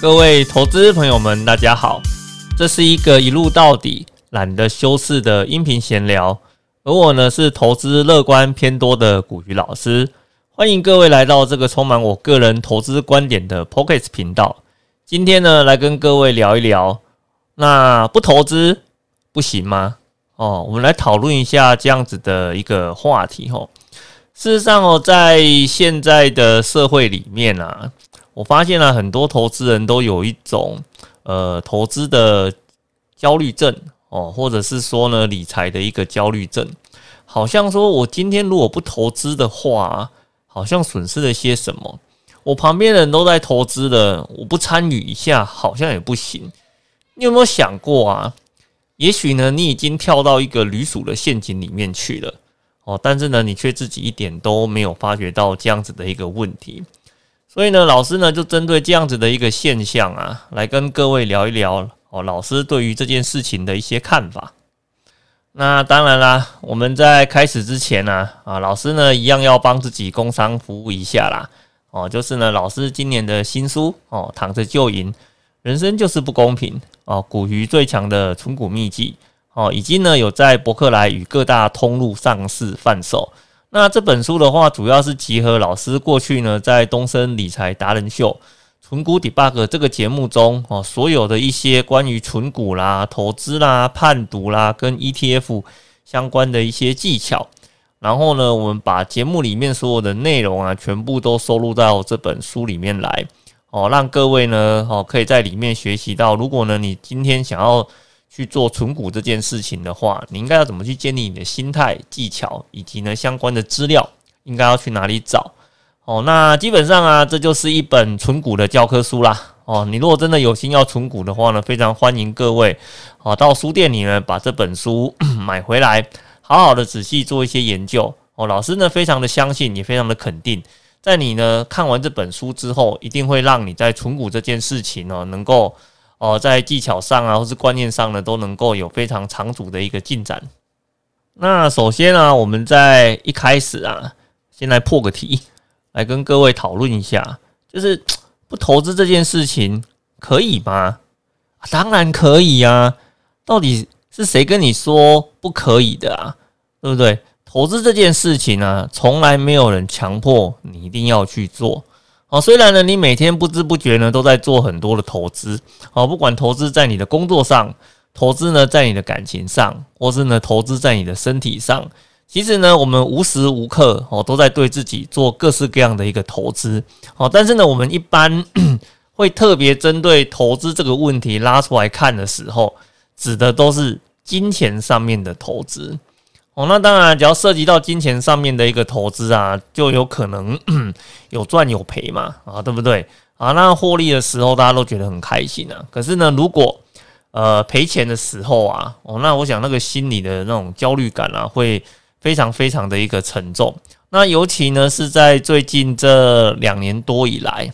各位投资朋友们，大家好，这是一个一路到底、懒得修饰的音频闲聊。而我呢，是投资乐观偏多的古鱼老师，欢迎各位来到这个充满我个人投资观点的 Pocket 频道。今天呢，来跟各位聊一聊，那不投资不行吗？哦，我们来讨论一下这样子的一个话题。吼，事实上哦，在现在的社会里面啊。我发现了很多投资人都有一种呃投资的焦虑症哦，或者是说呢理财的一个焦虑症，好像说我今天如果不投资的话，好像损失了些什么。我旁边人都在投资的，我不参与一下好像也不行。你有没有想过啊？也许呢你已经跳到一个旅鼠的陷阱里面去了哦，但是呢你却自己一点都没有发觉到这样子的一个问题。所以呢，老师呢就针对这样子的一个现象啊，来跟各位聊一聊哦。老师对于这件事情的一些看法。那当然啦，我们在开始之前呢，啊，老师呢一样要帮自己工商服务一下啦。哦，就是呢，老师今年的新书哦，躺着就赢，人生就是不公平哦，股鱼最强的存股秘籍哦，已经呢有在博客来与各大通路上市贩售。那这本书的话，主要是集合老师过去呢在东森理财达人秀、存股 debug 这个节目中哦，所有的一些关于存股啦、投资啦、判读啦跟 ETF 相关的一些技巧。然后呢，我们把节目里面所有的内容啊，全部都收录到这本书里面来哦，让各位呢哦可以在里面学习到。如果呢你今天想要去做存股这件事情的话，你应该要怎么去建立你的心态、技巧，以及呢相关的资料，应该要去哪里找？哦，那基本上啊，这就是一本存股的教科书啦。哦，你如果真的有心要存股的话呢，非常欢迎各位啊到书店里呢把这本书 买回来，好好的仔细做一些研究。哦，老师呢非常的相信，也非常的肯定，在你呢看完这本书之后，一定会让你在存股这件事情呢能够。哦，在技巧上啊，或是观念上呢，都能够有非常长足的一个进展。那首先呢，我们在一开始啊，先来破个题，来跟各位讨论一下，就是 不投资这件事情可以吗？当然可以呀，到底是谁跟你说不可以的啊？对不对？投资这件事情呢，从来没有人强迫你一定要去做。哦，虽然呢，你每天不知不觉呢都在做很多的投资，哦，不管投资在你的工作上，投资呢在你的感情上，或是呢投资在你的身体上，其实呢，我们无时无刻哦都在对自己做各式各样的一个投资，哦，但是呢，我们一般 会特别针对投资这个问题拉出来看的时候，指的都是金钱上面的投资。哦，那当然，只要涉及到金钱上面的一个投资啊，就有可能 有赚有赔嘛，啊，对不对？啊，那获利的时候大家都觉得很开心啊。可是呢，如果呃赔钱的时候啊，哦，那我想那个心理的那种焦虑感啊，会非常非常的一个沉重。那尤其呢是在最近这两年多以来，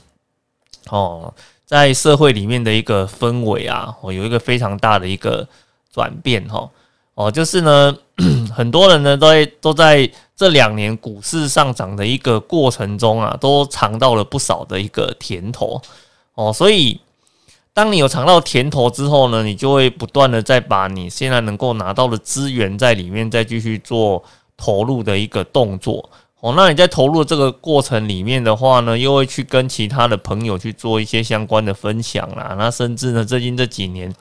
哦，在社会里面的一个氛围啊，哦，有一个非常大的一个转变哈。哦，哦就是呢，很多人呢都在都在这两年股市上涨的一个过程中啊，都尝到了不少的一个甜头哦。所以，当你有尝到甜头之后呢，你就会不断的再把你现在能够拿到的资源在里面再继续做投入的一个动作哦。那你在投入这个过程里面的话呢，又会去跟其他的朋友去做一些相关的分享啦。那甚至呢，最近这几年。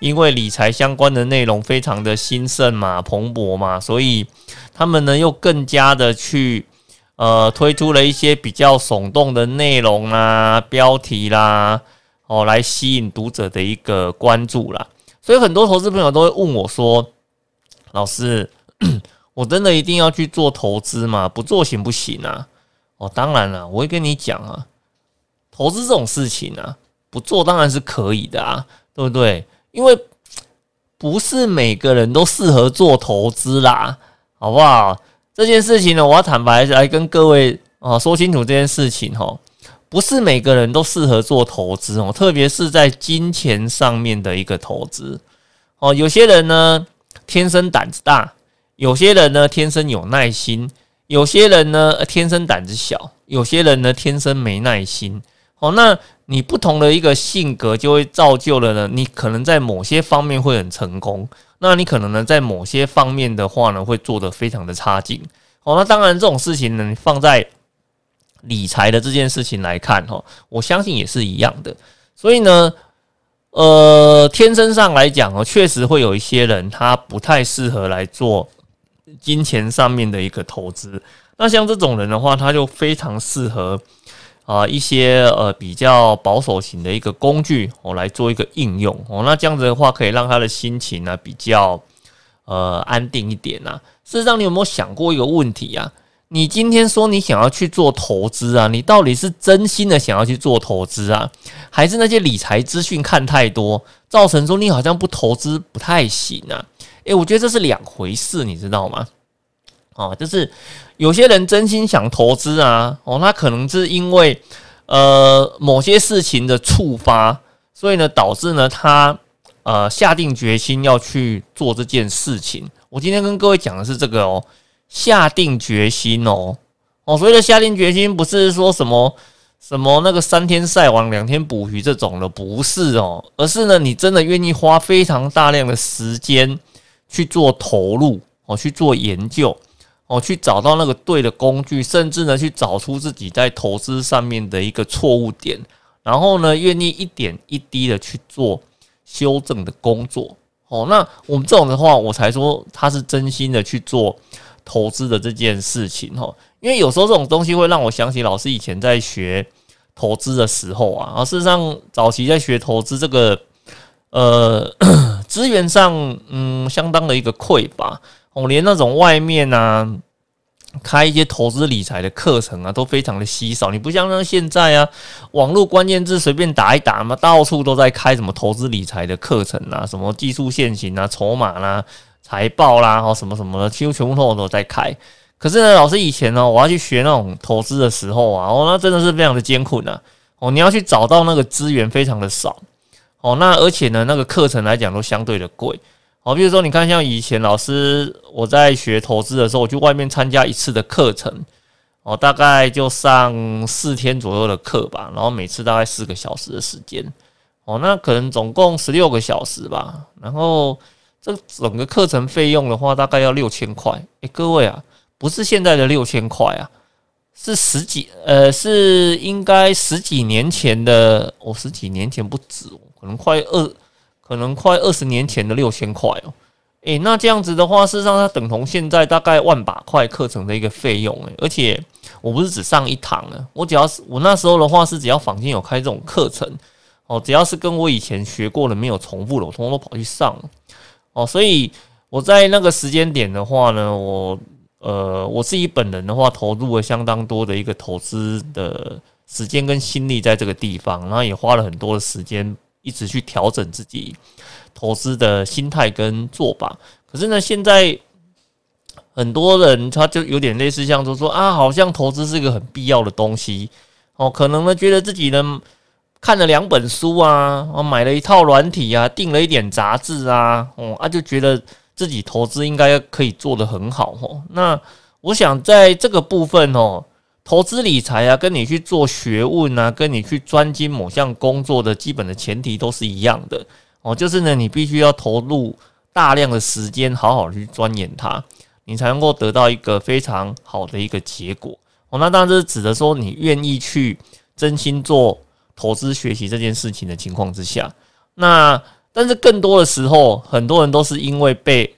因为理财相关的内容非常的兴盛嘛、蓬勃嘛，所以他们呢又更加的去呃推出了一些比较耸动的内容啦、标题啦，哦，来吸引读者的一个关注啦。所以很多投资朋友都会问我说：“老师，我真的一定要去做投资吗？不做行不行啊？”哦，当然了，我会跟你讲啊，投资这种事情呢，不做当然是可以的啊，对不对？因为不是每个人都适合做投资啦，好不好？这件事情呢，我要坦白来跟各位啊说清楚这件事情哈，不是每个人都适合做投资哦，特别是在金钱上面的一个投资哦。有些人呢天生胆子大，有些人呢天生有耐心，有些人呢天生胆子小，有些人呢天生没耐心。哦，那。你不同的一个性格，就会造就了呢，你可能在某些方面会很成功，那你可能呢，在某些方面的话呢，会做得非常的差劲。哦，那当然这种事情呢，你放在理财的这件事情来看，哈，我相信也是一样的。所以呢，呃，天生上来讲哦，确实会有一些人他不太适合来做金钱上面的一个投资。那像这种人的话，他就非常适合。啊，一些呃比较保守型的一个工具，我来做一个应用哦。那这样子的话，可以让他的心情呢比较呃安定一点呐。事实上，你有没有想过一个问题啊？你今天说你想要去做投资啊，你到底是真心的想要去做投资啊，还是那些理财资讯看太多，造成说你好像不投资不太行啊？诶，我觉得这是两回事，你知道吗？哦，就是有些人真心想投资啊，哦，那可能是因为呃某些事情的触发，所以呢导致呢他呃下定决心要去做这件事情。我今天跟各位讲的是这个哦，下定决心哦，哦，所谓的下定决心不是说什么什么那个三天晒网两天捕鱼这种的，不是哦，而是呢你真的愿意花非常大量的时间去做投入哦，去做研究。哦，去找到那个对的工具，甚至呢，去找出自己在投资上面的一个错误点，然后呢，愿意一点一滴的去做修正的工作。哦，那我们这种的话，我才说他是真心的去做投资的这件事情。哈，因为有时候这种东西会让我想起老师以前在学投资的时候啊，啊，事实上早期在学投资这个，呃，资源上，嗯，相当的一个匮乏。我连那种外面啊开一些投资理财的课程啊，都非常的稀少。你不像那现在啊，网络关键字随便打一打嘛，到处都在开什么投资理财的课程啊，什么技术线型啊、筹码啦、财报啦，哦什么什么的，几乎全部都都在开。可是呢，老师以前呢，我要去学那种投资的时候啊，哦，那真的是非常的艰苦呢。哦，你要去找到那个资源非常的少。哦，那而且呢，那个课程来讲都相对的贵。好，比如说，你看，像以前老师我在学投资的时候，我去外面参加一次的课程，哦，大概就上四天左右的课吧，然后每次大概四个小时的时间，哦，那可能总共十六个小时吧，然后这整个课程费用的话，大概要六千块。诶，各位啊，不是现在的六千块啊，是十几，呃，是应该十几年前的，哦，十几年前不止，可能快二。可能快二十年前的六千块哦，诶，那这样子的话，事实上它等同现在大概万把块课程的一个费用诶，而且我不是只上一堂了，我只要是我那时候的话是只要坊间有开这种课程哦，只要是跟我以前学过的没有重复的，我通通都跑去上哦，所以我在那个时间点的话呢，我呃我自己本人的话投入了相当多的一个投资的时间跟心力在这个地方，然后也花了很多的时间。一直去调整自己投资的心态跟做法，可是呢，现在很多人他就有点类似像说说啊，好像投资是一个很必要的东西哦，可能呢觉得自己呢看了两本书啊，哦买了一套软体啊，订了一点杂志啊，哦啊就觉得自己投资应该可以做得很好哦。那我想在这个部分哦。投资理财啊，跟你去做学问啊，跟你去专精某项工作的基本的前提都是一样的哦，就是呢，你必须要投入大量的时间，好好去钻研它，你才能够得到一个非常好的一个结果哦。那当然这是指的说，你愿意去真心做投资学习这件事情的情况之下。那但是更多的时候，很多人都是因为被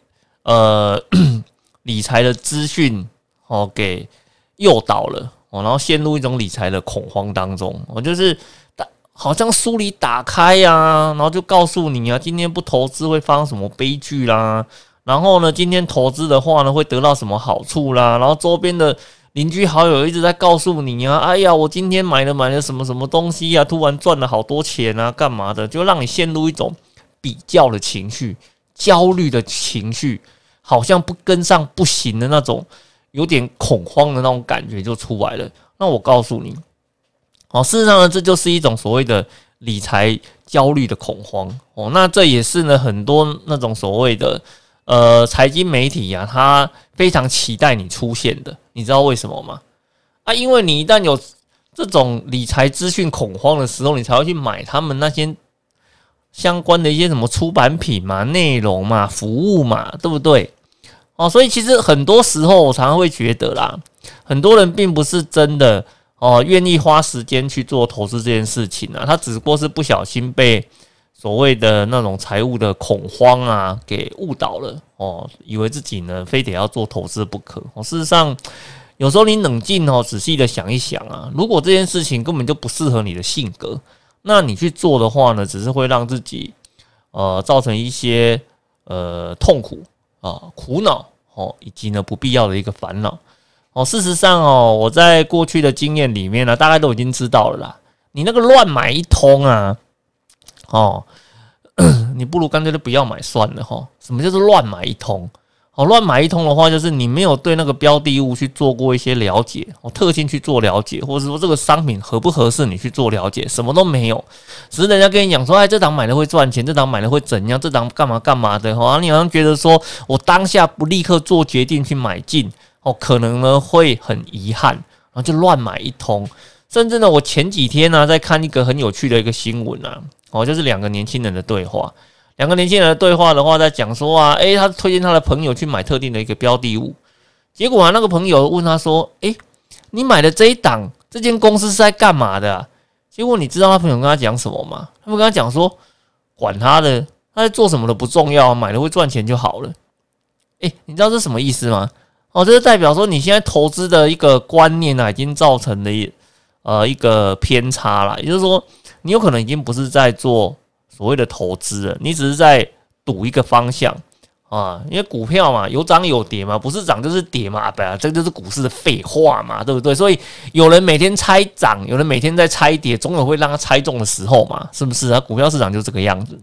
呃 理财的资讯哦给。诱导了哦，然后陷入一种理财的恐慌当中。我就是打，好像书里打开呀，然后就告诉你啊，今天不投资会发生什么悲剧啦。然后呢，今天投资的话呢，会得到什么好处啦？然后周边的邻居好友一直在告诉你啊，哎呀，我今天买了买了什么什么东西呀，突然赚了好多钱啊，干嘛的？就让你陷入一种比较的情绪、焦虑的情绪，好像不跟上不行的那种。有点恐慌的那种感觉就出来了。那我告诉你，哦，事实上呢，这就是一种所谓的理财焦虑的恐慌哦。那这也是呢，很多那种所谓的呃财经媒体呀，他非常期待你出现的。你知道为什么吗？啊，因为你一旦有这种理财资讯恐慌的时候，你才会去买他们那些相关的一些什么出版品嘛、内容嘛、服务嘛，对不对？哦，所以其实很多时候我常常会觉得啦，很多人并不是真的哦愿意花时间去做投资这件事情啊，他只不过是不小心被。所谓的那种财务的恐慌啊，给误导了哦，以为自己呢非得要做投资不可。哦，事实上，有时候你冷静哦，仔细的想一想啊，如果这件事情根本就不适合你的性格，那你去做的话呢，只是会让自己呃造成一些呃痛苦啊、苦恼哦，以及呢不必要的一个烦恼哦。事实上哦，我在过去的经验里面呢，大概都已经知道了啦。你那个乱买一通啊。哦，你不如干脆就不要买算了哈。什么叫做乱买一通？哦，乱买一通的话，就是你没有对那个标的物去做过一些了解，哦，特性去做了解，或者说这个商品合不合适你去做了解，什么都没有，只是人家跟你讲说，哎，这档买了会赚钱，这档买了会怎样，这档干嘛干嘛的哈，你好像觉得说我当下不立刻做决定去买进，哦，可能呢会很遗憾，然后就乱买一通。甚至呢，我前几天呢在看一个很有趣的一个新闻啊。哦，就是两个年轻人的对话。两个年轻人的对话的话，在讲说啊，诶，他推荐他的朋友去买特定的一个标的物。结果啊，那个朋友问他说：“诶，你买的这一档，这间公司是在干嘛的？”结果你知道他朋友跟他讲什么吗？他们跟他讲说：“管他的，他在做什么的不重要，买了会赚钱就好了。”诶，你知道这什么意思吗？哦，这是代表说你现在投资的一个观念啊，已经造成了一呃一个偏差了，也就是说。你有可能已经不是在做所谓的投资了，你只是在赌一个方向啊，因为股票嘛，有涨有跌嘛，不是涨就是跌嘛，不啊，这就是股市的废话嘛，对不对？所以有人每天猜涨，有人每天在猜跌，总有会让他猜中的时候嘛，是不是啊？股票市场就这个样子。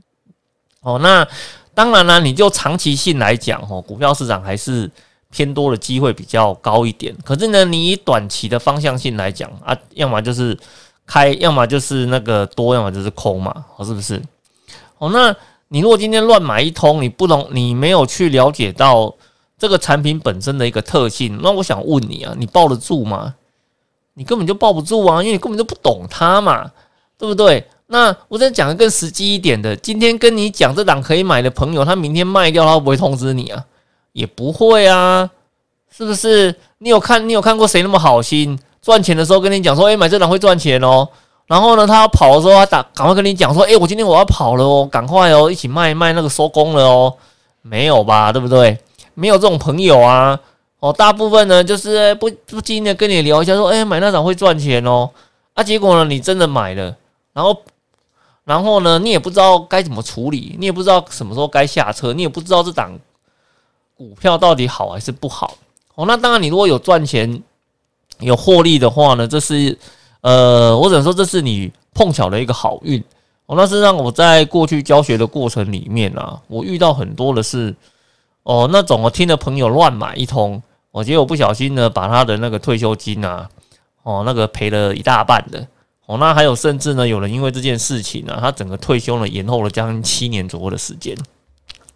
哦，那当然了，你就长期性来讲，哦，股票市场还是偏多的机会比较高一点。可是呢，你以短期的方向性来讲啊，要么就是。开，要么就是那个多，要么就是空嘛，是不是？哦，那你如果今天乱买一通，你不懂，你没有去了解到这个产品本身的一个特性，那我想问你啊，你抱得住吗？你根本就抱不住啊，因为你根本就不懂它嘛，对不对？那我再讲个更实际一点的，今天跟你讲这档可以买的朋友，他明天卖掉，他会不会通知你啊？也不会啊，是不是？你有看，你有看过谁那么好心？赚钱的时候跟你讲说，哎，买这档会赚钱哦。然后呢，他要跑的时候，他打赶快跟你讲说，哎，我今天我要跑了哦，赶快哦，一起卖卖那个收工了哦。没有吧，对不对？没有这种朋友啊。哦，大部分呢就是不不经意的跟你聊一下，说，哎，买那档会赚钱哦。啊，结果呢，你真的买了，然后然后呢，你也不知道该怎么处理，你也不知道什么时候该下车，你也不知道这档股票到底好还是不好。哦，那当然，你如果有赚钱。有获利的话呢，这是呃，我只能说这是你碰巧的一个好运哦。那是让我在过去教学的过程里面啊，我遇到很多的是哦，那种我听的朋友乱买一通，我结果不小心呢，把他的那个退休金啊，哦，那个赔了一大半的哦。那还有甚至呢，有人因为这件事情呢，他整个退休呢延后了将近七年左右的时间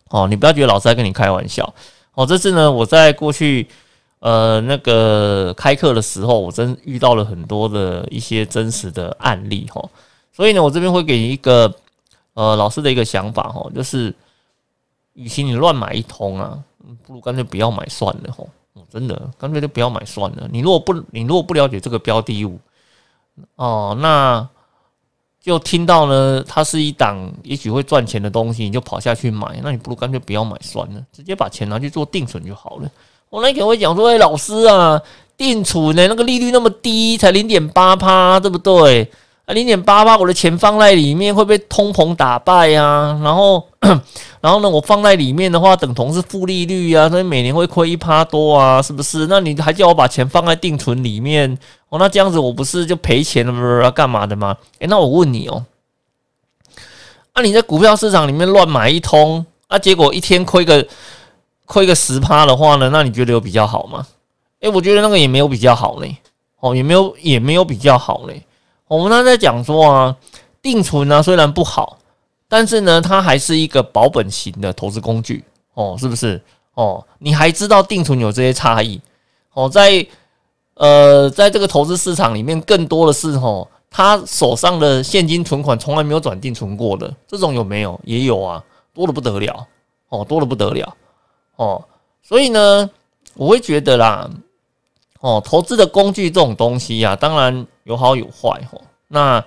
哦。你不要觉得老师在跟你开玩笑哦，这次呢，我在过去。呃，那个开课的时候，我真遇到了很多的一些真实的案例哈，所以呢，我这边会给你一个呃老师的一个想法哈，就是，与其你乱买一通啊，不如干脆不要买算了哈，真的，干脆就不要买算了。你如果不，你如果不了解这个标的物，哦，那就听到呢，它是一档也许会赚钱的东西，你就跑下去买，那你不如干脆不要买算了，直接把钱拿去做定存就好了。我那天会讲说，哎，老师啊，定存呢，那个利率那么低，才零点八趴，对不对？啊，零点八趴，我的钱放在里面会被通膨打败呀。然后，然后呢，我放在里面的话，等同是负利率啊，所以每年会亏一趴多啊，是不是？那你还叫我把钱放在定存里面？哦，那这样子我不是就赔钱了不是？干嘛的吗？诶，那我问你哦，啊，你在股票市场里面乱买一通，啊，结果一天亏个。亏个十趴的话呢，那你觉得有比较好吗？诶，我觉得那个也没有比较好嘞，哦，也没有也没有比较好嘞。我们刚才讲说啊，定存呢虽然不好，但是呢，它还是一个保本型的投资工具，哦，是不是？哦，你还知道定存有这些差异？哦，在呃，在这个投资市场里面，更多的是哦，他手上的现金存款从来没有转定存过的，这种有没有？也有啊，多的不得了哦，多的不得了哦。所以呢，我会觉得啦，哦，投资的工具这种东西呀，当然有好有坏哦。那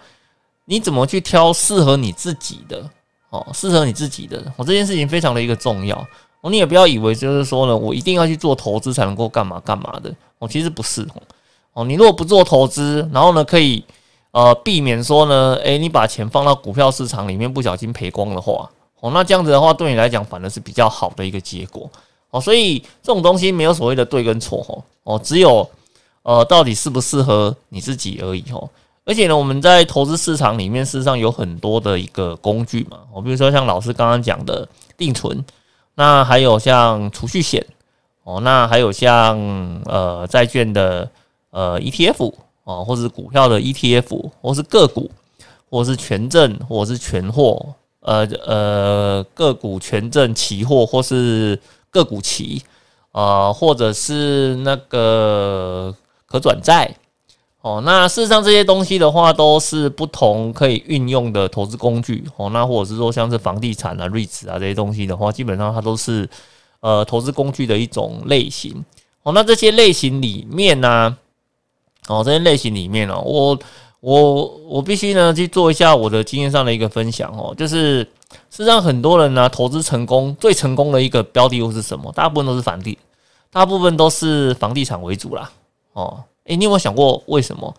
你怎么去挑适合你自己的？哦，适合你自己的，我这件事情非常的一个重要。哦，你也不要以为就是说呢，我一定要去做投资才能够干嘛干嘛的。哦，其实不是哦。哦，你如果不做投资，然后呢，可以呃避免说呢，诶，你把钱放到股票市场里面不小心赔光的话，哦，那这样子的话，对你来讲反而是比较好的一个结果。哦，所以这种东西没有所谓的对跟错哦。哦，只有呃到底适不适合你自己而已哦。而且呢，我们在投资市场里面，事实上有很多的一个工具嘛。我比如说像老师刚刚讲的定存，那还有像储蓄险哦，那还有像呃债券的呃 ETF 哦，或是股票的 ETF，或是个股，或是权证，或是全货，呃呃个股、权证、期货，或是个股期，呃，或者是那个可转债。哦，那事实上这些东西的话，都是不同可以运用的投资工具。哦，那或者是说像是房地产啊、瑞士啊这些东西的话，基本上它都是呃投资工具的一种类型。哦，那这些类型里面呢，哦这些类型里面呢，我我我必须呢去做一下我的经验上的一个分享哦，就是事实上很多人呢投资成功最成功的一个标的又是什么？大部分都是房地，大部分都是房地产为主啦。哦。哎，你有没有想过为什么？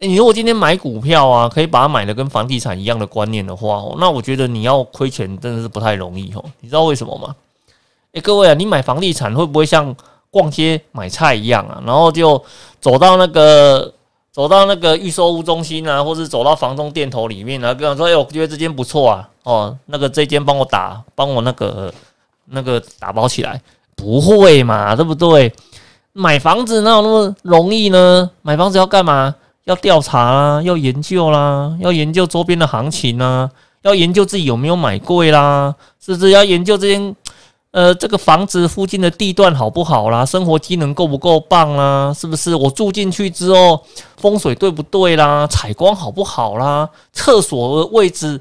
哎，你如果今天买股票啊，可以把它买的跟房地产一样的观念的话，哦，那我觉得你要亏钱真的是不太容易哦。你知道为什么吗？哎，各位啊，你买房地产会不会像逛街买菜一样啊？然后就走到那个走到那个预售屋中心啊，或是走到房东店头里面啊，跟他说：“哎，我觉得这间不错啊，哦，那个这间帮我打，帮我那个那个打包起来。”不会嘛，对不对？买房子哪有那么容易呢？买房子要干嘛？要调查啦，要研究啦，要研究周边的行情啊，要研究自己有没有买贵啦，是不是？要研究这间呃这个房子附近的地段好不好啦，生活机能够不够棒啦，是不是？我住进去之后风水对不对啦？采光好不好啦？厕所的位置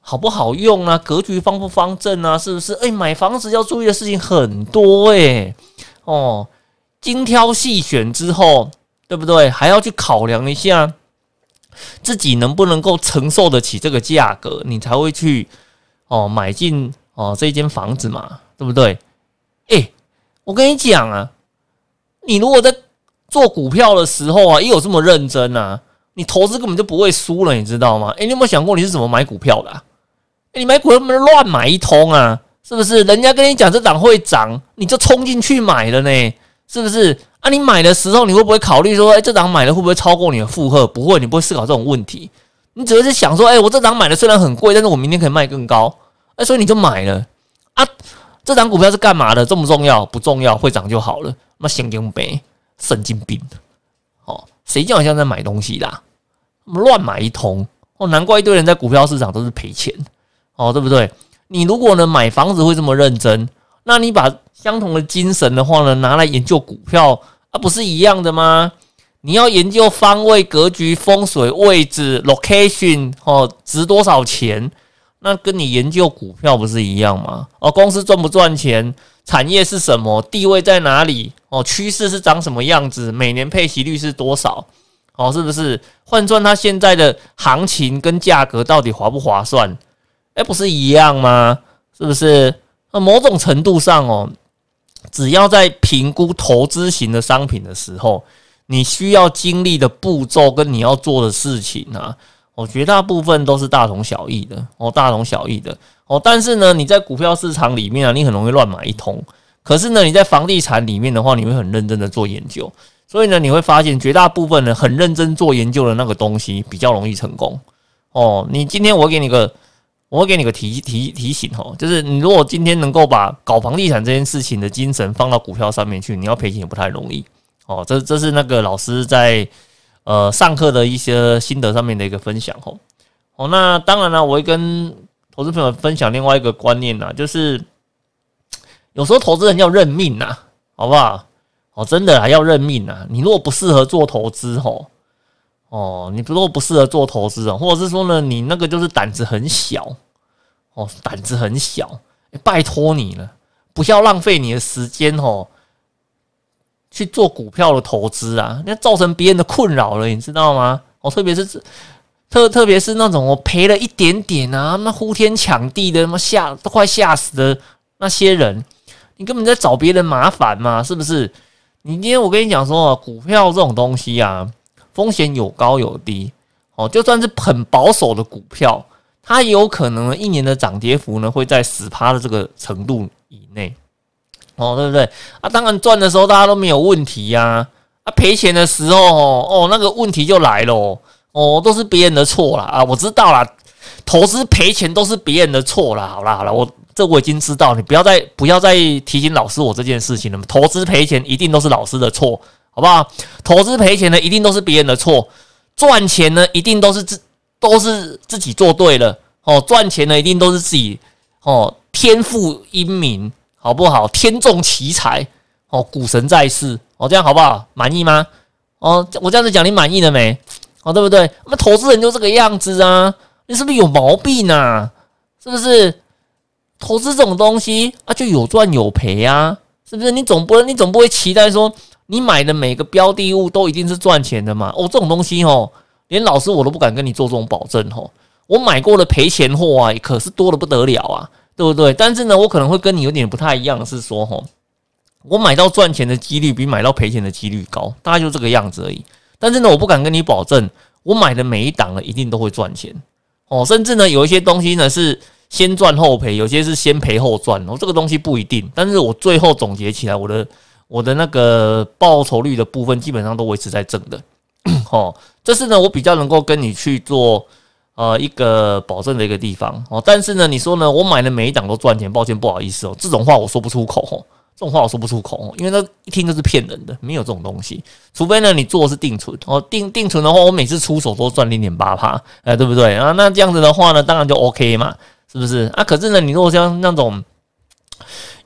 好不好用啊？格局方不方正啊？是不是？哎，买房子要注意的事情很多诶。哦。精挑细选之后，对不对？还要去考量一下自己能不能够承受得起这个价格，你才会去哦买进哦这间房子嘛，对不对？哎，我跟你讲啊，你如果在做股票的时候啊，也有这么认真啊，你投资根本就不会输了，你知道吗？哎，你有没有想过你是怎么买股票的？你买股票能不能乱买一通啊，是不是？人家跟你讲这档会涨，你就冲进去买了呢？是不是啊？你买的时候，你会不会考虑说，哎，这档买的会不会超过你的负荷？不会，你不会思考这种问题。你只会是想说，哎，我这档买的虽然很贵，但是我明天可以卖更高，哎，所以你就买了啊。这张股票是干嘛的？重不重要？不重要，会涨就好了。那神经病，神经病哦，谁叫你现在买东西啦？乱买一通哦，难怪一堆人在股票市场都是赔钱哦，对不对？你如果呢买房子会这么认真，那你把。相同的精神的话呢，拿来研究股票啊，不是一样的吗？你要研究方位、格局、风水、位置、location 哦，值多少钱？那跟你研究股票不是一样吗？哦，公司赚不赚钱？产业是什么？地位在哪里？哦，趋势是长什么样子？每年配息率是多少？哦，是不是换算它现在的行情跟价格到底划不划算？哎，不是一样吗？是不是？那某种程度上哦。只要在评估投资型的商品的时候，你需要经历的步骤跟你要做的事情啊，我绝大部分都是大同小异的哦，大同小异的哦。但是呢，你在股票市场里面啊，你很容易乱买一通。可是呢，你在房地产里面的话，你会很认真的做研究。所以呢，你会发现绝大部分人很认真做研究的那个东西比较容易成功哦。你今天我给你个。我给你个提提提醒哦，就是你如果今天能够把搞房地产这件事情的精神放到股票上面去，你要赔钱也不太容易哦。这这是那个老师在呃上课的一些心得上面的一个分享哦。哦，那当然了，我会跟投资朋友分享另外一个观念呐，就是有时候投资人要认命呐，好不好？哦，真的还，要认命啊！你如果不适合做投资，吼，哦，你如果不适合做投资啊，或者是说呢，你那个就是胆子很小，哦，胆子很小，拜托你了，不要浪费你的时间哦，去做股票的投资啊，那造成别人的困扰了，你知道吗？哦，特别是特特别是那种我赔了一点点啊，那呼天抢地的，妈吓都快吓死的那些人，你根本在找别人麻烦嘛，是不是？你今天我跟你讲说，股票这种东西啊，风险有高有低哦。就算是很保守的股票，它也有可能一年的涨跌幅呢会在十趴的这个程度以内哦，对不对？啊，当然赚的时候大家都没有问题呀，啊，赔钱的时候哦，那个问题就来了哦，都是别人的错了啊，我知道啦，投资赔钱都是别人的错了。好啦好了，我。这我已经知道，你不要再不要再提醒老师我这件事情了。投资赔钱一定都是老师的错，好不好？投资赔钱呢，一定都是别人的错；赚钱呢，一定都是自都是自己做对了哦。赚钱呢，一定都是自己哦，天赋英明，好不好？天纵奇才哦，股神在世哦，这样好不好？满意吗？哦，我这样子讲，你满意了没？哦，对不对？那投资人就这个样子啊，你是不是有毛病啊？是不是？投资这种东西啊，就有赚有赔啊，是不是？你总不能，你总不会期待说，你买的每个标的物都一定是赚钱的嘛？哦，这种东西哦，连老师我都不敢跟你做这种保证哦。我买过的赔钱货啊，可是多的不得了啊，对不对？但是呢，我可能会跟你有点不太一样，是说哦，我买到赚钱的几率比买到赔钱的几率高，大概就这个样子而已。但是呢，我不敢跟你保证，我买的每一档呢一定都会赚钱哦，甚至呢，有一些东西呢是。先赚后赔，有些是先赔后赚哦，这个东西不一定。但是我最后总结起来，我的我的那个报酬率的部分基本上都维持在正的，哦，这是呢我比较能够跟你去做呃一个保证的一个地方哦。但是呢，你说呢，我买的每一档都赚钱，抱歉不好意思哦，这种话我说不出口哦，这种话我说不出口，因为那一听就是骗人的，没有这种东西。除非呢你做的是定存哦，定定存的话，我每次出手都赚零点八趴，哎，对不对啊？那这样子的话呢，当然就 OK 嘛。是不是啊？可是呢，你如果像那种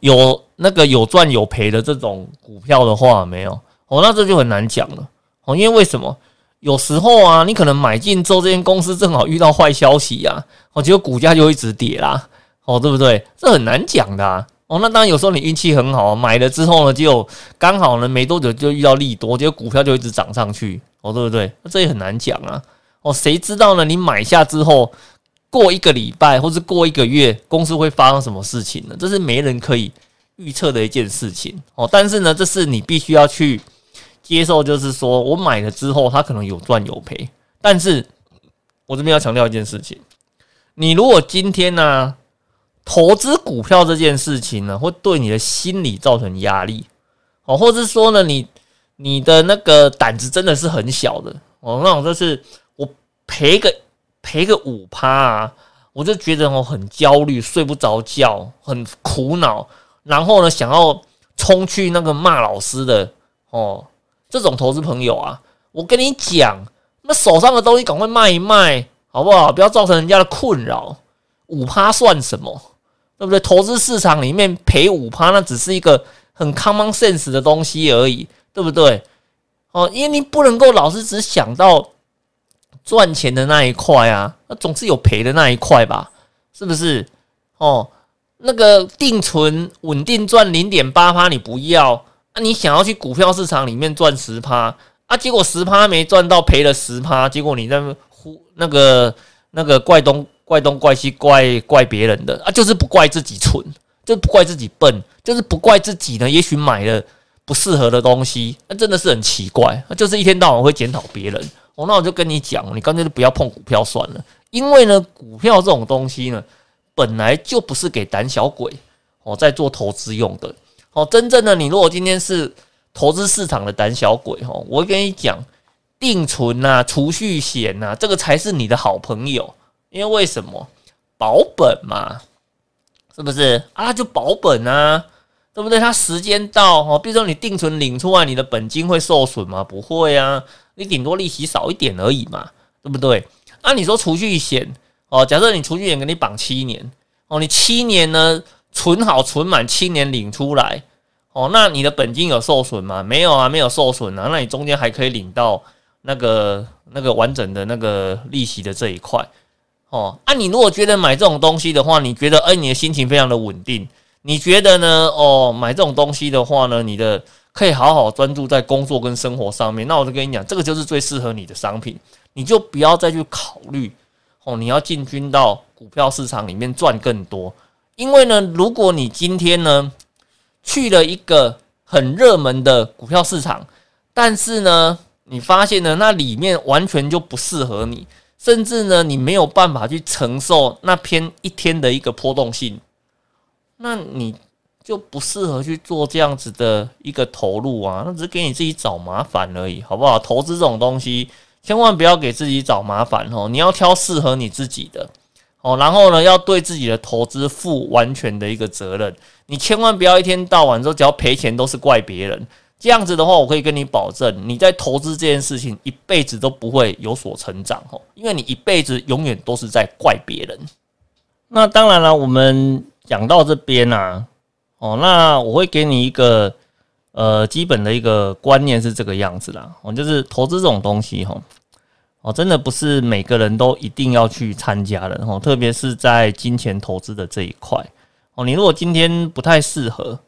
有那个有赚有赔的这种股票的话，没有哦，那这就很难讲了哦。因为为什么？有时候啊，你可能买进之后，这间公司正好遇到坏消息呀，哦，结果股价就一直跌啦，哦，对不对？这很难讲的哦。那当然有时候你运气很好，买了之后呢，就刚好呢没多久就遇到利多，结果股票就一直涨上去，哦，对不对？这也很难讲啊。哦，谁知道呢？你买下之后。过一个礼拜，或是过一个月，公司会发生什么事情呢？这是没人可以预测的一件事情哦。但是呢，这是你必须要去接受，就是说我买了之后，它可能有赚有赔。但是我这边要强调一件事情：你如果今天呢投资股票这件事情呢，会对你的心理造成压力哦，或者是说呢，你你的那个胆子真的是很小的哦，那种就是我赔个。赔个五趴啊，我就觉得哦很焦虑，睡不着觉，很苦恼。然后呢，想要冲去那个骂老师的哦，这种投资朋友啊，我跟你讲，那手上的东西赶快卖一卖，好不好？不要造成人家的困扰。五趴算什么？对不对？投资市场里面赔五趴，那只是一个很 common sense 的东西而已，对不对？哦，因为你不能够老是只想到。赚钱的那一块啊，那总是有赔的那一块吧？是不是？哦，那个定存稳定赚零点八趴，你不要？你想要去股票市场里面赚十趴啊？结果十趴没赚到，赔了十趴，结果你在呼那个那个怪东怪东怪西怪怪别人的啊？就是不怪自己蠢，就不怪自己笨，就是不怪自己呢？也许买了不适合的东西，那真的是很奇怪，就是一天到晚会检讨别人。哦，那我就跟你讲，你干脆就不要碰股票算了，因为呢，股票这种东西呢，本来就不是给胆小鬼哦在做投资用的。哦，真正的你如果今天是投资市场的胆小鬼哦，我跟你讲，定存呐、储蓄险呐，这个才是你的好朋友。因为为什么？保本嘛，是不是啊？就保本啊，对不对？它时间到哦，比如说你定存领出来，你的本金会受损吗？不会啊。你顶多利息少一点而已嘛，对不对？按你说储蓄险哦，假设你储蓄险给你绑七年哦，你七年呢存好存满七年领出来哦，那你的本金有受损吗？没有啊，没有受损啊。那你中间还可以领到那个那个完整的那个利息的这一块。哦，啊，你如果觉得买这种东西的话，你觉得哎，你的心情非常的稳定，你觉得呢？哦，买这种东西的话呢，你的可以好好专注在工作跟生活上面。那我就跟你讲，这个就是最适合你的商品，你就不要再去考虑哦，你要进军到股票市场里面赚更多。因为呢，如果你今天呢，去了一个很热门的股票市场，但是呢，你发现呢，那里面完全就不适合你，甚至呢，你没有办法去承受那篇一天的一个波动性，那你就不适合去做这样子的一个投入啊，那只是给你自己找麻烦而已，好不好？投资这种东西，千万不要给自己找麻烦哦，你要挑适合你自己的。哦，然后呢，要对自己的投资负完全的一个责任。你千万不要一天到晚说只要赔钱都是怪别人，这样子的话，我可以跟你保证，你在投资这件事情一辈子都不会有所成长哦，因为你一辈子永远都是在怪别人。那当然了，我们讲到这边啊，哦，那我会给你一个呃基本的一个观念是这个样子啦，哦，就是投资这种东西哈。哦，哦真的不是每个人都一定要去参加的哦，特别是在金钱投资的这一块哦。你如果今天不太适合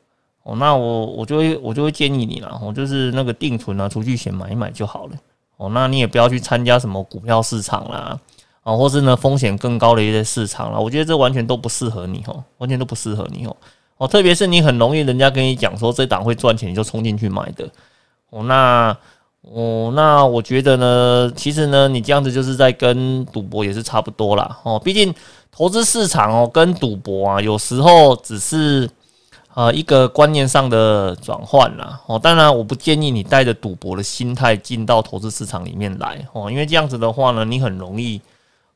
哦，那我我就会我就会建议你了哦，就是那个定存啊、储蓄险买一买就好了哦。那你也不要去参加什么股票市场啦啊，或是呢风险更高的一些市场啦。我觉得这完全都不适合你哦，完全都不适合你哦哦。特别是你很容易人家跟你讲说这档会赚钱，你就冲进去买的哦，那。哦，那我觉得呢，其实呢，你这样子就是在跟赌博也是差不多啦。哦。毕竟投资市场哦，跟赌博啊，有时候只是呃一个观念上的转换啦。哦。当然，我不建议你带着赌博的心态进到投资市场里面来哦，因为这样子的话呢，你很容易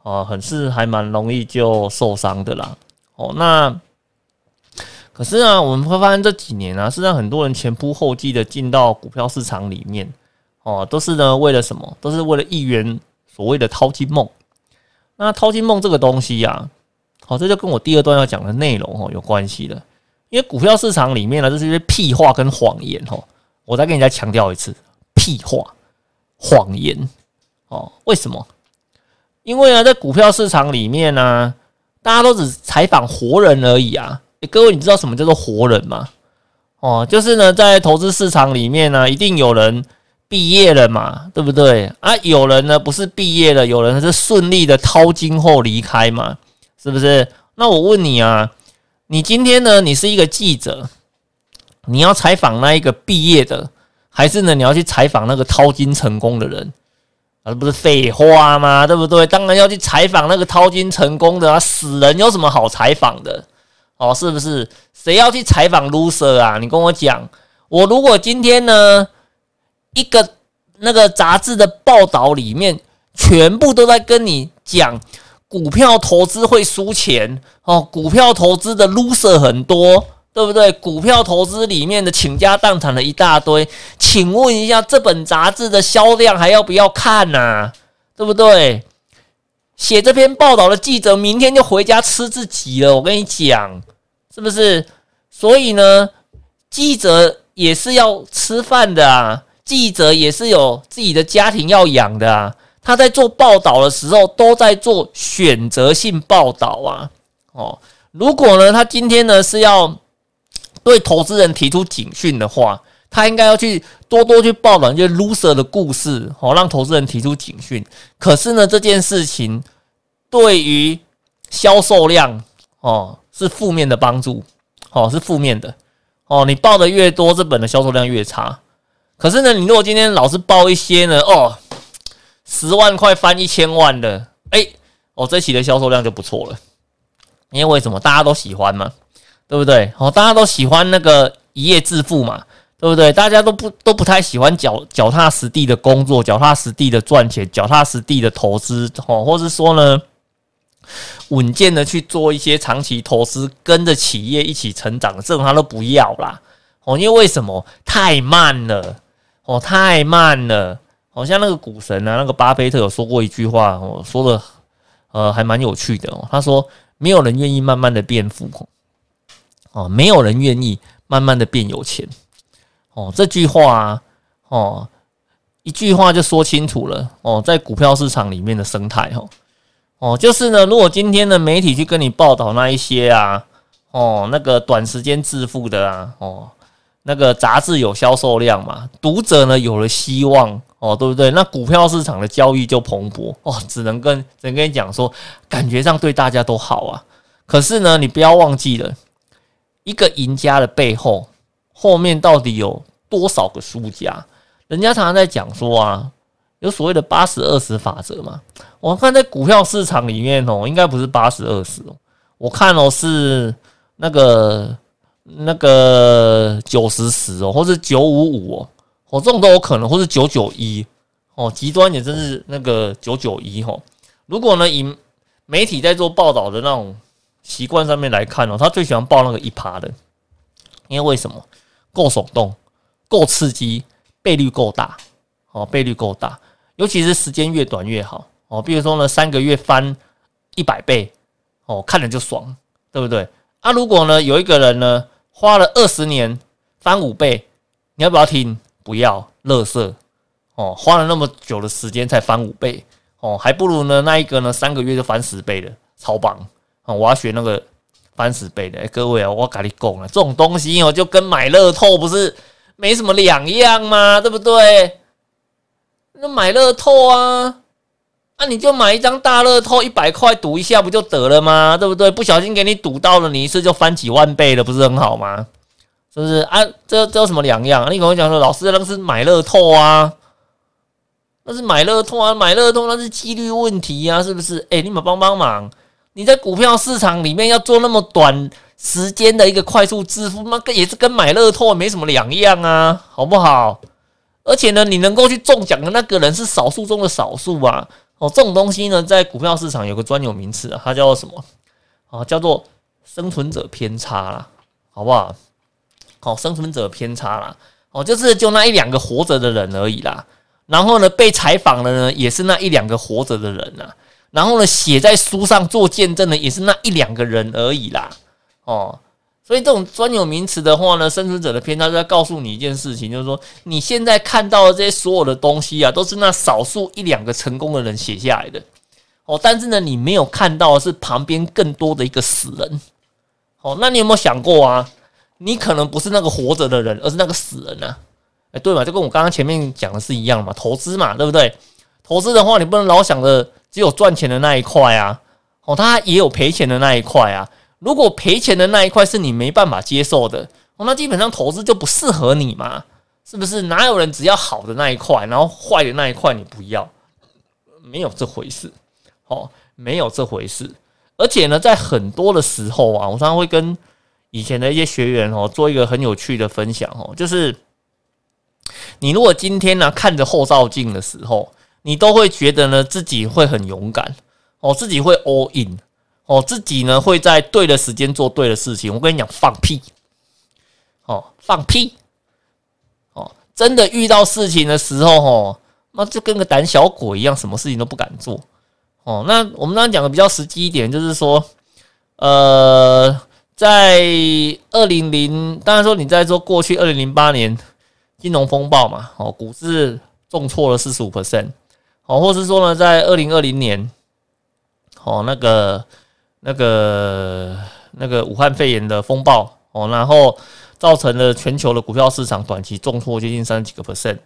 啊，很是还蛮容易就受伤的啦。哦，那可是啊，我们会发现这几年啊，是让很多人前仆后继的进到股票市场里面。哦，都是呢，为了什么？都是为了一元所谓的淘金梦。那淘金梦这个东西呀，好，这就跟我第二段要讲的内容哦有关系的。因为股票市场里面呢，这是一些屁话跟谎言哦。我再跟你再强调一次，屁话、谎言哦。为什么？因为呢，在股票市场里面呢，大家都只采访活人而已啊。各位，你知道什么叫做活人吗？哦，就是呢，在投资市场里面呢，一定有人。毕业了嘛，对不对啊？有人呢不是毕业了，有人是顺利的掏金后离开嘛，是不是？那我问你啊，你今天呢，你是一个记者，你要采访那一个毕业的，还是呢你要去采访那个掏金成功的人？啊不是废话吗？对不对？当然要去采访那个掏金成功的啊！死人有什么好采访的？哦，是不是？谁要去采访 loser 啊？你跟我讲，我如果今天呢？一个那个杂志的报道里面，全部都在跟你讲股票投资会输钱哦，股票投资的 loser 很多，对不对？股票投资里面的倾家荡产的一大堆，请问一下，这本杂志的销量还要不要看呐？对不对？写这篇报道的记者明天就回家吃自己了，我跟你讲，是不是？所以呢，记者也是要吃饭的啊。记者也是有自己的家庭要养的啊，他在做报道的时候都在做选择性报道啊。哦，如果呢，他今天呢是要对投资人提出警讯的话，他应该要去多多去报道一些 loser 的故事，哦，让投资人提出警讯。可是呢，这件事情对于销售量哦是负面的帮助，哦是负面的，哦你报的越多，这本的销售量越差。可是呢，你如果今天老是报一些呢，哦，十万块翻一千万的，哎，哦，这期的销售量就不错了。因为为什么大家都喜欢嘛，对不对？哦，大家都喜欢那个一夜致富嘛，对不对？大家都不都不太喜欢脚脚踏实地的工作，脚踏实地的赚钱，脚踏实地的投资，哦，或是说呢，稳健的去做一些长期投资，跟着企业一起成长，这种他都不要啦。哦，因为为什么太慢了？哦，太慢了，好像那个股神啊，那个巴菲特有说过一句话，我说的呃还蛮有趣的哦。他说，没有人愿意慢慢的变富，哦，没有人愿意慢慢的变有钱。哦，这句话哦，一句话就说清楚了哦，在股票市场里面的生态哦，哦，就是呢，如果今天的媒体去跟你报道那一些啊，哦，那个短时间致富的啊，哦，那个杂志有销售量嘛，读者呢有了希望哦，对不对？那股票市场的交易就蓬勃哦，只能跟只能跟你讲说，感觉上对大家都好啊。可是呢，你不要忘记了，一个赢家的背后。后面到底有多少个输家？人家常常在讲说啊，有所谓的八十二十法则嘛。我看在股票市场里面哦，应该不是八十二十哦，我看哦是那个那个九十十哦，或者九五五哦，哦这种都有可能，或是九九一哦，极端也真是那个九九一哦。如果呢以媒体在做报道的那种习惯上面来看哦，他最喜欢报那个一趴的，因为为什么？够手动，够刺激，倍率够大，哦，倍率够大，尤其是时间越短越好，哦，比如说呢，三个月翻一百倍，哦，看着就爽，对不对？啊，如果呢，有一个人呢，花了二十年翻五倍，你要不要听？不要，乐色，哦，花了那么久的时间才翻五倍，哦，还不如呢那一个呢，三个月就翻十倍的，超棒，啊，我要学那个。翻十倍的，各位啊，我跟你讲了，这种东西哦，就跟买乐透不是没什么两样吗？对不对？那买乐透啊，那你就买一张大乐透，一百块赌一下不就得了吗？对不对？不小心给你赌到了，你一次就翻几万倍了，不是很好吗？是不是啊？这这有什么两样啊？你跟我讲说，老师那是买乐透啊，那是买乐透啊，买乐透那是几率问题啊，是不是？哎，你们帮帮忙。你在股票市场里面要做那么短时间的一个快速致富，那跟也是跟买乐透没什么两样啊，好不好？而且呢，你能够去中奖的那个人是少数中的少数啊。哦，这种东西呢，在股票市场有个专有名词，它叫做什么？啊，叫做生存者偏差啦，好不好？好，生存者偏差啦，哦，就是就那一两个活着的人而已啦。然后呢，被采访的呢，也是那一两个活着的人呐。然后呢，写在书上做见证的也是那一两个人而已啦，哦，所以这种专有名词的话呢，生存者的偏差就在告诉你一件事情，就是说你现在看到的这些所有的东西啊，都是那少数一两个成功的人写下来的，哦，但是呢，你没有看到的是旁边更多的一个死人，哦，那你有没有想过啊？你可能不是那个活着的人，而是那个死人呢？哎，对嘛，就跟我刚刚前面讲的是一样嘛，投资嘛，对不对？投资的话，你不能老想着。只有赚钱的那一块啊，哦，他也有赔钱的那一块啊。如果赔钱的那一块是你没办法接受的，哦，那基本上投资就不适合你嘛，是不是？哪有人只要好的那一块，然后坏的那一块你不要？没有这回事，哦，没有这回事。而且呢，在很多的时候啊，我常常会跟以前的一些学员哦做一个很有趣的分享哦，就是你如果今天呢看着后照镜的时候。你都会觉得呢，自己会很勇敢哦，自己会 all in 哦，自己呢会在对的时间做对的事情。我跟你讲，放屁哦，放屁哦，真的遇到事情的时候，哦，那就跟个胆小鬼一样，什么事情都不敢做哦。那我们刚刚讲的比较实际一点，就是说，呃，在二零零，当然说你在说过去二零零八年金融风暴嘛，哦，股市重挫了四十五 percent。哦，或是说呢，在二零二零年，哦，那个、那个、那个武汉肺炎的风暴，哦，然后造成了全球的股票市场短期重挫接近三十几个 percent，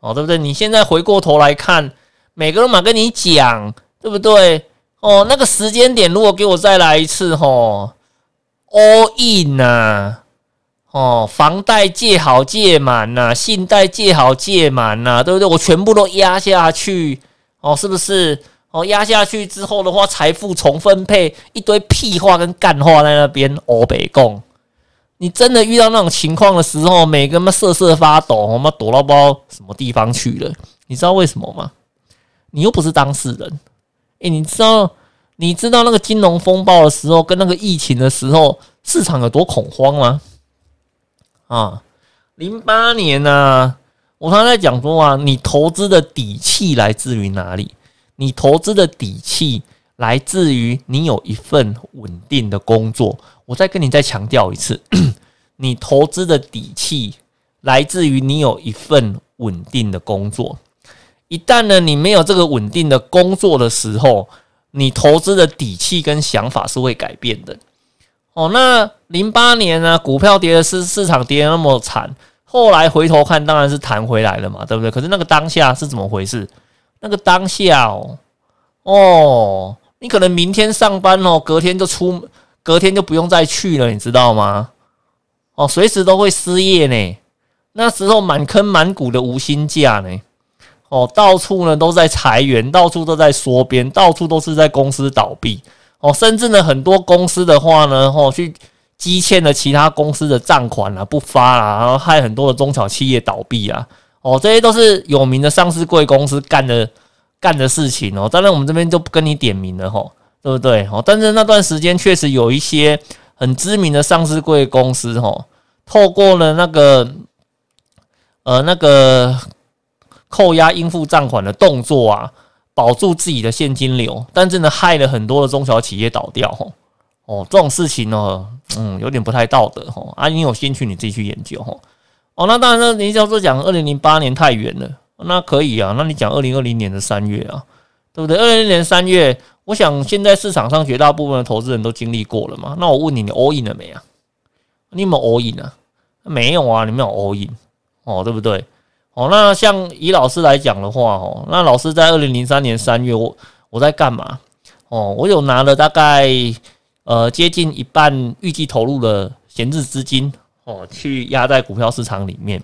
哦，对不对？你现在回过头来看，每个人嘛跟你讲，对不对？哦，那个时间点如果给我再来一次，吼，all in 呐。哦，房贷借好借满呐，信贷借好借满呐，对不对？我全部都压下去，哦，是不是？哦，压下去之后的话，财富重分配，一堆屁话跟干话在那边，哦，北共，你真的遇到那种情况的时候，每个人瑟瑟发抖，我们躲到不知道什么地方去了。你知道为什么吗？你又不是当事人。诶，你知道？你知道那个金融风暴的时候，跟那个疫情的时候，市场有多恐慌吗？啊，零八年呢，我常常在讲说啊，你投资的底气来自于哪里？你投资的底气来自于你有一份稳定的工作。我再跟你再强调一次，你投资的底气来自于你有一份稳定的工作。一旦呢，你没有这个稳定的工作的时候，你投资的底气跟想法是会改变的。哦，那零八年呢，股票跌的是市场跌的那么惨，后来回头看，当然是弹回来了嘛，对不对？可是那个当下是怎么回事？那个当下哦，哦，你可能明天上班哦，隔天就出，隔天就不用再去了，你知道吗？哦，随时都会失业呢。那时候满坑满谷的无薪假呢。哦，到处呢都在裁员，到处都在缩编，到处都是在公司倒闭。哦，甚至呢很多公司的话呢，哦去积欠了其他公司的账款啊，不发啊，然后害很多的中小企业倒闭啊。哦，这些都是有名的上市贵公司干的干的事情哦。当然我们这边就不跟你点名了，吼，对不对？哦，但是那段时间确实有一些很知名的上市贵公司，吼，透过了那个呃那个。扣押应付账款的动作啊，保住自己的现金流，但真的害了很多的中小企业倒掉吼哦，这种事情呢，嗯，有点不太道德吼啊，你有兴趣你自己去研究吼哦，那当然呢，你要说讲二零零八年太远了，那可以啊，那你讲二零二零年的三月啊，对不对？二零年三月，我想现在市场上绝大部分的投资人都经历过了嘛，那我问你，你 all in 了没啊？你有没有 all in 啊？没有啊，你没有 all in 哦，对不对？哦，那像以老师来讲的话，哦，那老师在二零零三年三月，我我在干嘛？哦，我有拿了大概呃接近一半预计投入的闲置资金，哦，去压在股票市场里面。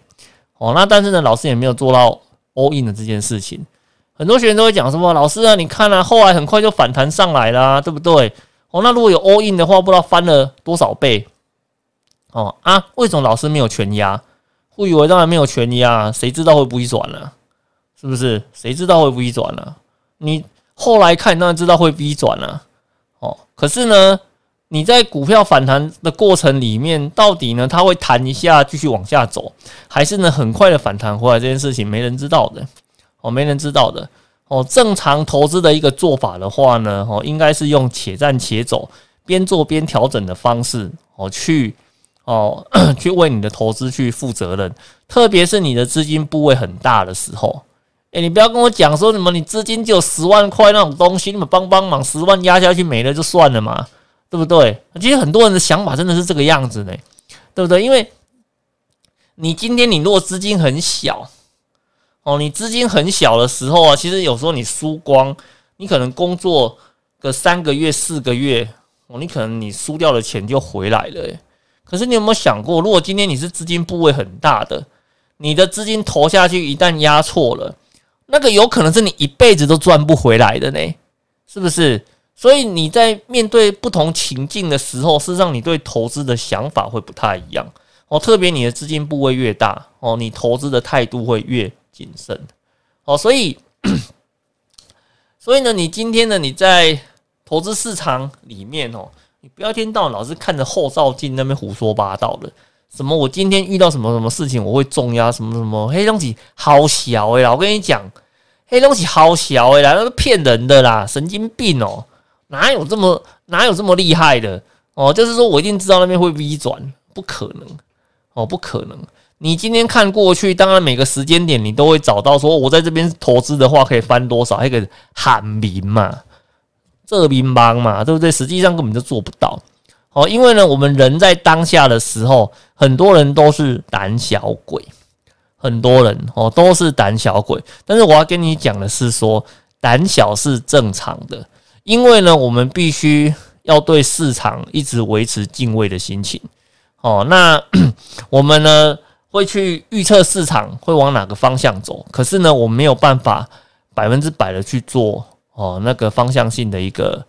哦，那但是呢，老师也没有做到 all in 的这件事情。很多学员都会讲什么？老师啊，你看啊，后来很快就反弹上来啦，对不对？哦，那如果有 all in 的话，不知道翻了多少倍。哦啊，为什么老师没有全压？不以为当然没有全压，谁知道会不一转呢？是不是？谁知道会不一转呢？你后来看当然知道会一转了。哦，可是呢，你在股票反弹的过程里面，到底呢它会弹一下继续往下走，还是呢很快的反弹回来？这件事情没人知道的。哦，没人知道的。哦，正常投资的一个做法的话呢，哦，应该是用且战且走，边做边调整的方式，哦去。哦，去为你的投资去负责任，特别是你的资金部位很大的时候，哎，你不要跟我讲说什么你资金就十万块那种东西，你们帮帮忙，十万压下去没了就算了嘛，对不对？其实很多人的想法真的是这个样子呢，对不对？因为你今天你如果资金很小，哦，你资金很小的时候啊，其实有时候你输光，你可能工作个三个月、四个月，哦，你可能你输掉的钱就回来了。可是你有没有想过，如果今天你是资金部位很大的，你的资金投下去，一旦压错了，那个有可能是你一辈子都赚不回来的呢？是不是？所以你在面对不同情境的时候，事实上你对投资的想法会不太一样哦。特别你的资金部位越大哦，你投资的态度会越谨慎哦。所以，所以呢，你今天呢，你在投资市场里面哦。你不要天到老是看着后照镜那边胡说八道的，什么我今天遇到什么什么事情我会重压什么什么黑东西好小哎啦！我跟你讲，黑东西好小哎啦，那是骗人的啦，神经病哦！哪有这么哪有这么厉害的哦？就是说我一定知道那边会 V 转，不可能哦，不可能！你今天看过去，当然每个时间点你都会找到说，我在这边投资的话可以翻多少，那个喊名嘛。这兵忙嘛，对不对？实际上根本就做不到。哦，因为呢，我们人在当下的时候，很多人都是胆小鬼，很多人哦都是胆小鬼。但是我要跟你讲的是，说胆小是正常的，因为呢，我们必须要对市场一直维持敬畏的心情。哦，那 我们呢会去预测市场会往哪个方向走，可是呢，我没有办法百分之百的去做。哦，那个方向性的一个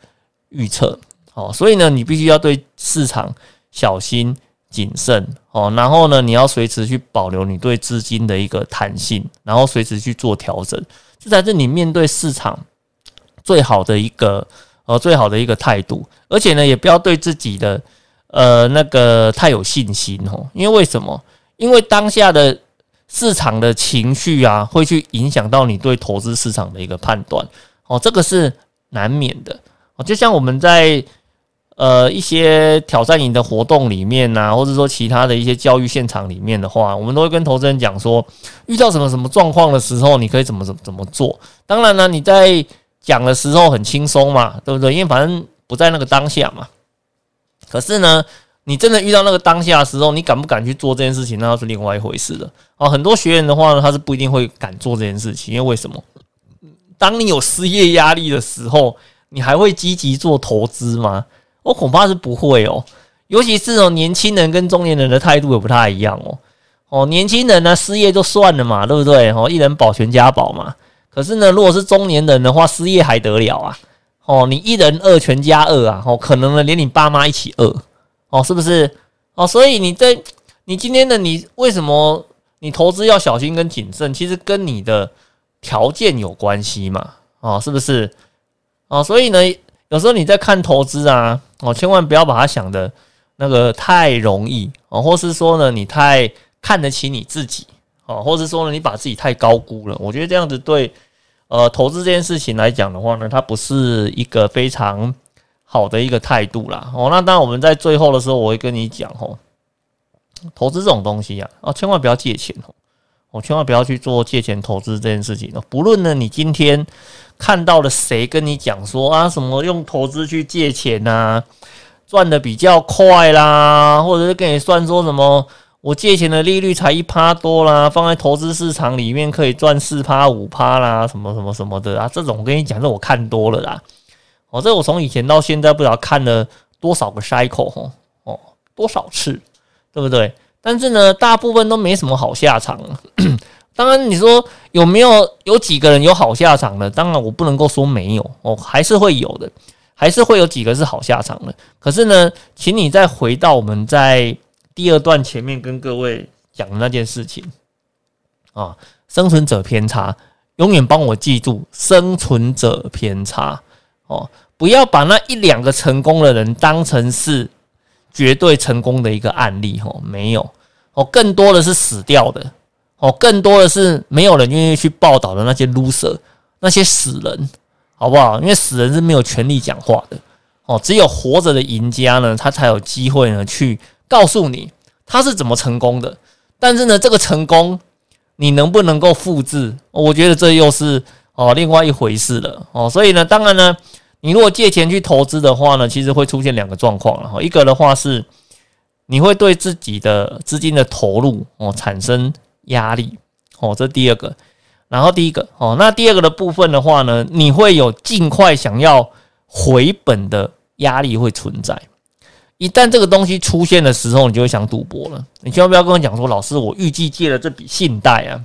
预测，哦，所以呢，你必须要对市场小心谨慎，哦，然后呢，你要随时去保留你对资金的一个弹性，然后随时去做调整，这才是你面对市场最好的一个呃最好的一个态度。而且呢，也不要对自己的呃那个太有信心哦，因为为什么？因为当下的市场的情绪啊，会去影响到你对投资市场的一个判断。哦，这个是难免的哦，就像我们在呃一些挑战营的活动里面呐，或者说其他的一些教育现场里面的话，我们都会跟投资人讲说，遇到什么什么状况的时候，你可以怎么怎怎么做。当然呢，你在讲的时候很轻松嘛，对不对？因为反正不在那个当下嘛。可是呢，你真的遇到那个当下的时候，你敢不敢去做这件事情，那是另外一回事了。哦，很多学员的话呢，他是不一定会敢做这件事情，因为为什么？当你有失业压力的时候，你还会积极做投资吗？我恐怕是不会哦。尤其是哦，年轻人跟中年人的态度也不太一样哦。哦，年轻人呢，失业就算了嘛，对不对？哦，一人保全家保嘛。可是呢，如果是中年人的话，失业还得了啊？哦，你一人饿，全家饿啊！哦，可能呢，连你爸妈一起饿哦，是不是？哦，所以你在你今天的你为什么你投资要小心跟谨慎？其实跟你的。条件有关系嘛？哦，是不是？哦，所以呢，有时候你在看投资啊，哦，千万不要把它想的那个太容易哦，或是说呢，你太看得起你自己哦，或是说呢，你把自己太高估了。我觉得这样子对呃投资这件事情来讲的话呢，它不是一个非常好的一个态度啦。哦，那当然我们在最后的时候，我会跟你讲哦，投资这种东西呀，哦，千万不要借钱哦。我千万不要去做借钱投资这件事情哦。不论呢，你今天看到了谁跟你讲说啊，什么用投资去借钱呐，赚的比较快啦，或者是跟你算说什么，我借钱的利率才一趴多啦，放在投资市场里面可以赚四趴五趴啦，什么什么什么的啊，这种我跟你讲，这我看多了啦。哦，这我从以前到现在不知道看了多少个 cycle 哦，多少次，对不对？但是呢，大部分都没什么好下场。当然，你说有没有有几个人有好下场的？当然，我不能够说没有哦，还是会有的，还是会有几个是好下场的。可是呢，请你再回到我们在第二段前面跟各位讲的那件事情啊，生存者偏差，永远帮我记住生存者偏差哦，不要把那一两个成功的人当成是。绝对成功的一个案例，哦，没有，哦，更多的是死掉的，哦，更多的是没有人愿意去报道的那些 loser，那些死人，好不好？因为死人是没有权利讲话的，哦，只有活着的赢家呢，他才有机会呢去告诉你他是怎么成功的。但是呢，这个成功你能不能够复制？我觉得这又是哦另外一回事了，哦，所以呢，当然呢。你如果借钱去投资的话呢，其实会出现两个状况了哈。一个的话是你会对自己的资金的投入哦产生压力哦，这第二个。然后第一个哦，那第二个的部分的话呢，你会有尽快想要回本的压力会存在。一旦这个东西出现的时候，你就会想赌博了。你千万不要跟我讲说，老师，我预计借了这笔信贷啊。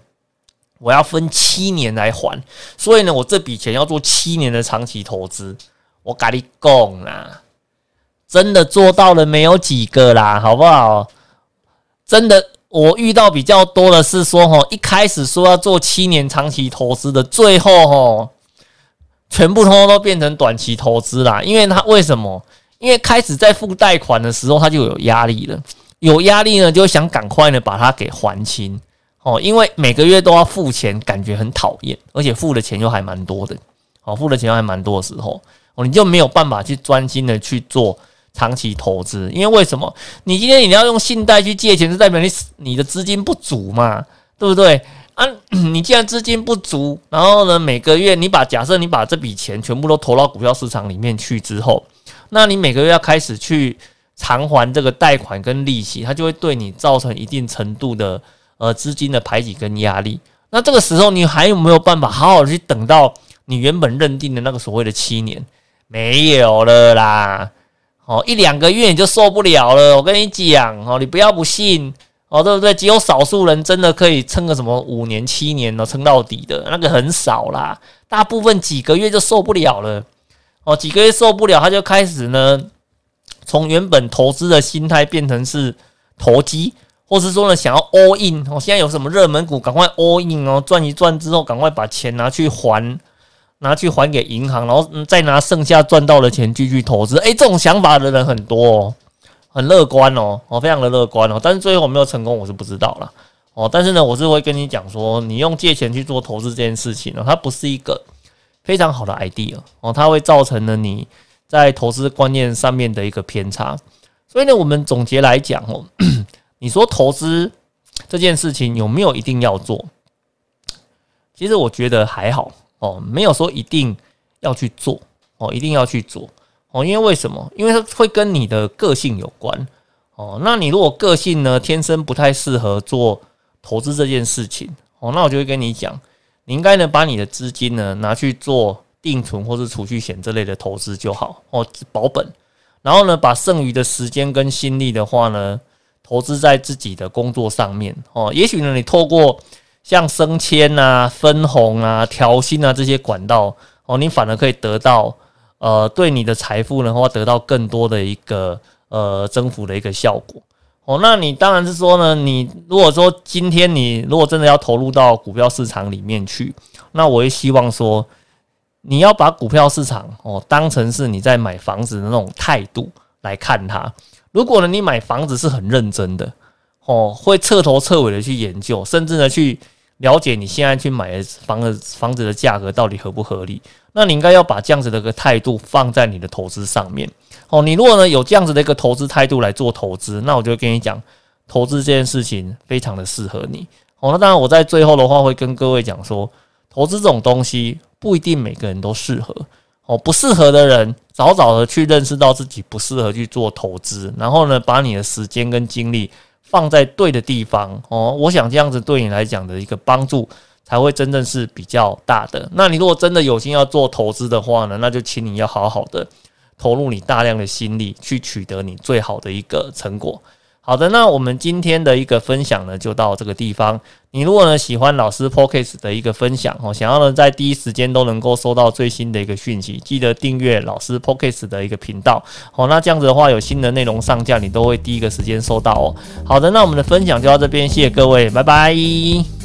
我要分七年来还，所以呢，我这笔钱要做七年的长期投资。我跟你讲啦，真的做到了没有几个啦，好不好？真的，我遇到比较多的是说，哈，一开始说要做七年长期投资的，最后哈，全部通通都变成短期投资啦。因为他为什么？因为开始在付贷款的时候，他就有压力了，有压力呢，就想赶快呢把它给还清。哦，因为每个月都要付钱，感觉很讨厌，而且付的钱又还蛮多的。哦，付的钱还蛮多的时候，哦，你就没有办法去专心的去做长期投资。因为为什么？你今天你要用信贷去借钱，是代表你你的资金不足嘛，对不对？啊，你既然资金不足，然后呢，每个月你把假设你把这笔钱全部都投到股票市场里面去之后，那你每个月要开始去偿还这个贷款跟利息，它就会对你造成一定程度的。呃，资金的排挤跟压力，那这个时候你还有没有办法好好的去等到你原本认定的那个所谓的七年？没有了啦，哦，一两个月你就受不了了。我跟你讲哦，你不要不信哦，对不对？只有少数人真的可以撑个什么五年、七年呢，撑到底的那个很少啦，大部分几个月就受不了了。哦，几个月受不了，他就开始呢，从原本投资的心态变成是投机。或是说呢，想要 all in，哦，现在有什么热门股，赶快 all in 哦，赚一赚之后，赶快把钱拿去还，拿去还给银行，然后再拿剩下赚到的钱继续投资。诶，这种想法的人很多哦，很乐观哦，哦，非常的乐观哦。但是最后有没有成功，我是不知道了哦。但是呢，我是会跟你讲说，你用借钱去做投资这件事情呢，它不是一个非常好的 idea 哦，它会造成了你在投资观念上面的一个偏差。所以呢，我们总结来讲哦，你说投资这件事情有没有一定要做？其实我觉得还好哦，没有说一定要去做哦，一定要去做哦，因为为什么？因为它会跟你的个性有关哦。那你如果个性呢，天生不太适合做投资这件事情哦，那我就会跟你讲，你应该呢把你的资金呢拿去做定存或是储蓄险这类的投资就好哦，保本。然后呢，把剩余的时间跟心力的话呢，投资在自己的工作上面哦。也许呢，你透过像升迁啊、分红啊、调薪啊这些管道哦，你反而可以得到呃，对你的财富的话，得到更多的一个呃增幅的一个效果哦。那你当然是说呢，你如果说今天你如果真的要投入到股票市场里面去，那我也希望说。你要把股票市场哦当成是你在买房子的那种态度来看它。如果呢你买房子是很认真的哦，会彻头彻尾的去研究，甚至呢去了解你现在去买的房子房子的价格到底合不合理，那你应该要把这样子的一个态度放在你的投资上面哦。你如果呢有这样子的一个投资态度来做投资，那我就跟你讲，投资这件事情非常的适合你哦。那当然我在最后的话会跟各位讲说，投资这种东西。不一定每个人都适合哦，不适合的人早早的去认识到自己不适合去做投资，然后呢，把你的时间跟精力放在对的地方哦。我想这样子对你来讲的一个帮助才会真正是比较大的。那你如果真的有心要做投资的话呢，那就请你要好好的投入你大量的心力去取得你最好的一个成果。好的，那我们今天的一个分享呢，就到这个地方。你如果呢喜欢老师 p o c k e t 的一个分享哦，想要呢在第一时间都能够收到最新的一个讯息，记得订阅老师 p o c k e t 的一个频道哦。那这样子的话，有新的内容上架，你都会第一个时间收到哦。好的，那我们的分享就到这边，谢谢各位，拜拜。